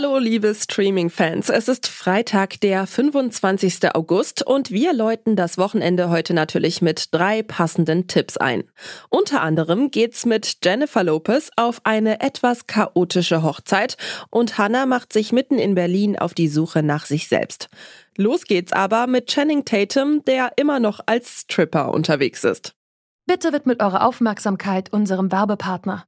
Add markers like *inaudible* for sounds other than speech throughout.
Hallo, liebe Streaming-Fans. Es ist Freitag, der 25. August und wir läuten das Wochenende heute natürlich mit drei passenden Tipps ein. Unter anderem geht's mit Jennifer Lopez auf eine etwas chaotische Hochzeit und Hannah macht sich mitten in Berlin auf die Suche nach sich selbst. Los geht's aber mit Channing Tatum, der immer noch als Stripper unterwegs ist. Bitte widmet eure Aufmerksamkeit unserem Werbepartner.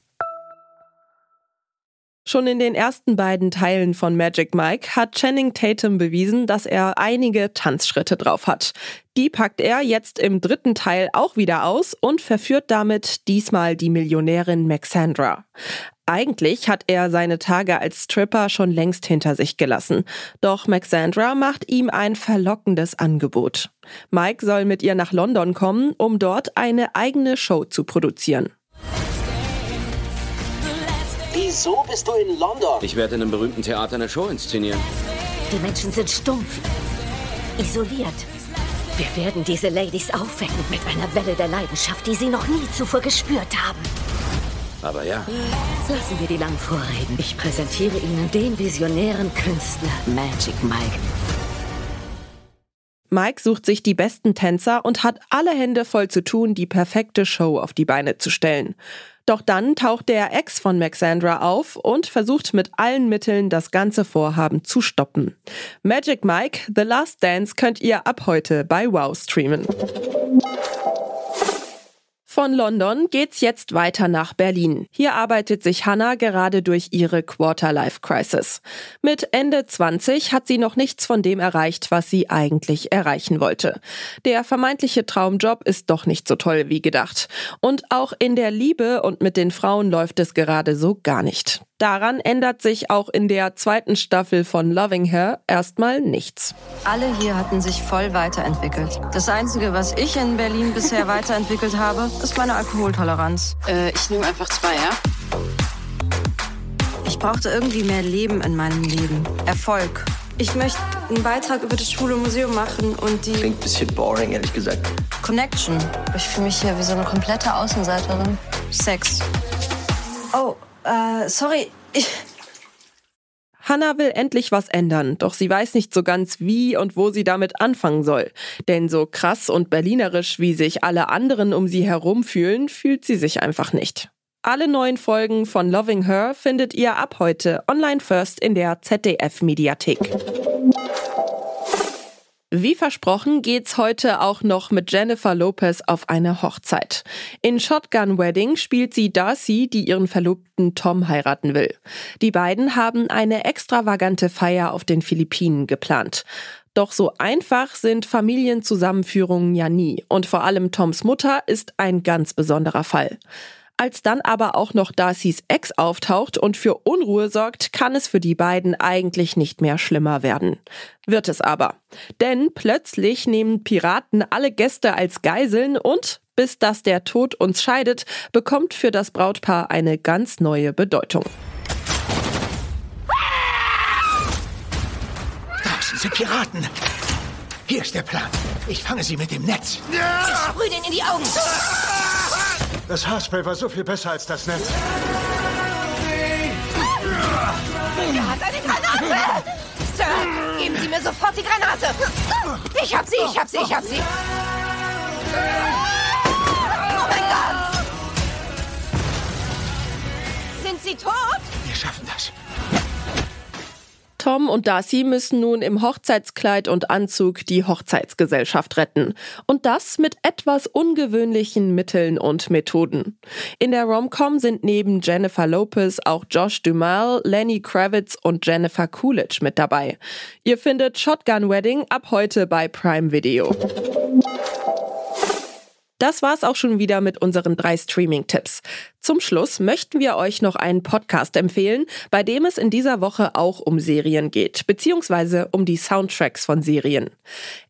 Schon in den ersten beiden Teilen von Magic Mike hat Channing Tatum bewiesen, dass er einige Tanzschritte drauf hat. Die packt er jetzt im dritten Teil auch wieder aus und verführt damit diesmal die Millionärin Maxandra. Eigentlich hat er seine Tage als Stripper schon längst hinter sich gelassen. Doch Maxandra macht ihm ein verlockendes Angebot. Mike soll mit ihr nach London kommen, um dort eine eigene Show zu produzieren. Wieso bist du in London? Ich werde in einem berühmten Theater eine Show inszenieren. Die Menschen sind stumpf, isoliert. Wir werden diese Ladies aufwecken mit einer Welle der Leidenschaft, die sie noch nie zuvor gespürt haben. Aber ja, Lassen wir die lang vorreden. Ich präsentiere Ihnen den visionären Künstler Magic Mike. Mike sucht sich die besten Tänzer und hat alle Hände voll zu tun, die perfekte Show auf die Beine zu stellen. Doch dann taucht der Ex von Maxandra auf und versucht mit allen Mitteln das ganze Vorhaben zu stoppen. Magic Mike, The Last Dance könnt ihr ab heute bei Wow streamen. Von London geht's jetzt weiter nach Berlin. Hier arbeitet sich Hannah gerade durch ihre Quarter-Life-Crisis. Mit Ende 20 hat sie noch nichts von dem erreicht, was sie eigentlich erreichen wollte. Der vermeintliche Traumjob ist doch nicht so toll wie gedacht. Und auch in der Liebe und mit den Frauen läuft es gerade so gar nicht. Daran ändert sich auch in der zweiten Staffel von Loving Her erstmal nichts. Alle hier hatten sich voll weiterentwickelt. Das Einzige, was ich in Berlin bisher *laughs* weiterentwickelt habe, ist meine Alkoholtoleranz. Äh, ich nehme einfach zwei, ja? Ich brauchte irgendwie mehr Leben in meinem Leben. Erfolg. Ich möchte einen Beitrag über das Schwule Museum machen und die Klingt ein bisschen boring, ehrlich gesagt. Connection. Ich fühle mich hier wie so eine komplette Außenseiterin. Sex. Oh, äh, sorry. Ich, Hannah will endlich was ändern, doch sie weiß nicht so ganz, wie und wo sie damit anfangen soll. Denn so krass und berlinerisch, wie sich alle anderen um sie herum fühlen, fühlt sie sich einfach nicht. Alle neuen Folgen von Loving Her findet ihr ab heute online first in der ZDF Mediathek. Wie versprochen geht's heute auch noch mit Jennifer Lopez auf eine Hochzeit. In Shotgun Wedding spielt sie Darcy, die ihren Verlobten Tom heiraten will. Die beiden haben eine extravagante Feier auf den Philippinen geplant. Doch so einfach sind Familienzusammenführungen ja nie und vor allem Toms Mutter ist ein ganz besonderer Fall. Als dann aber auch noch Darcys Ex auftaucht und für Unruhe sorgt, kann es für die beiden eigentlich nicht mehr schlimmer werden. Wird es aber. Denn plötzlich nehmen Piraten alle Gäste als Geiseln und, bis dass der Tod uns scheidet, bekommt für das Brautpaar eine ganz neue Bedeutung. Draußen sind Piraten. Hier ist der Plan. Ich fange sie mit dem Netz. Sprüh den in die Augen. Das Haarspray war so viel besser als das Netz. Er hat eine Granate! Sir, geben Sie mir sofort die Granate! Ich hab sie, ich hab sie, ich hab sie! Oh mein Gott! Sind Sie tot? Wir schaffen das. Tom und Darcy müssen nun im Hochzeitskleid und Anzug die Hochzeitsgesellschaft retten. Und das mit etwas ungewöhnlichen Mitteln und Methoden. In der Romcom sind neben Jennifer Lopez auch Josh Duhamel, Lenny Kravitz und Jennifer Coolidge mit dabei. Ihr findet Shotgun Wedding ab heute bei Prime Video. Das war's auch schon wieder mit unseren drei Streaming-Tipps. Zum Schluss möchten wir euch noch einen Podcast empfehlen, bei dem es in dieser Woche auch um Serien geht, beziehungsweise um die Soundtracks von Serien.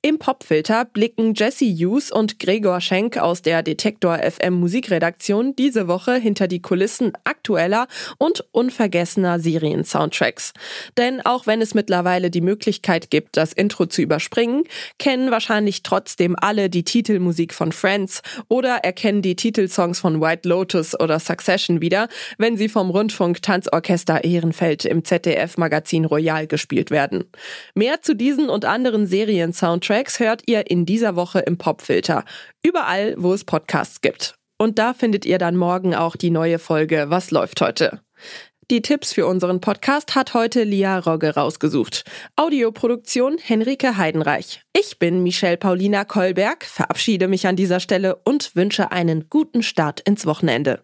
Im Popfilter blicken Jesse Hughes und Gregor Schenk aus der Detektor FM Musikredaktion diese Woche hinter die Kulissen aktueller und unvergessener Serien-Soundtracks. Denn auch wenn es mittlerweile die Möglichkeit gibt, das Intro zu überspringen, kennen wahrscheinlich trotzdem alle die Titelmusik von Friends oder erkennen die Titelsongs von White Lotus oder Succession wieder, wenn sie vom Rundfunk Tanzorchester Ehrenfeld im ZDF-Magazin Royal gespielt werden. Mehr zu diesen und anderen Serien-Soundtracks hört ihr in dieser Woche im Popfilter. Überall, wo es Podcasts gibt. Und da findet ihr dann morgen auch die neue Folge Was läuft heute? Die Tipps für unseren Podcast hat heute Lia Rogge rausgesucht. Audioproduktion Henrike Heidenreich. Ich bin Michelle Paulina Kolberg, verabschiede mich an dieser Stelle und wünsche einen guten Start ins Wochenende.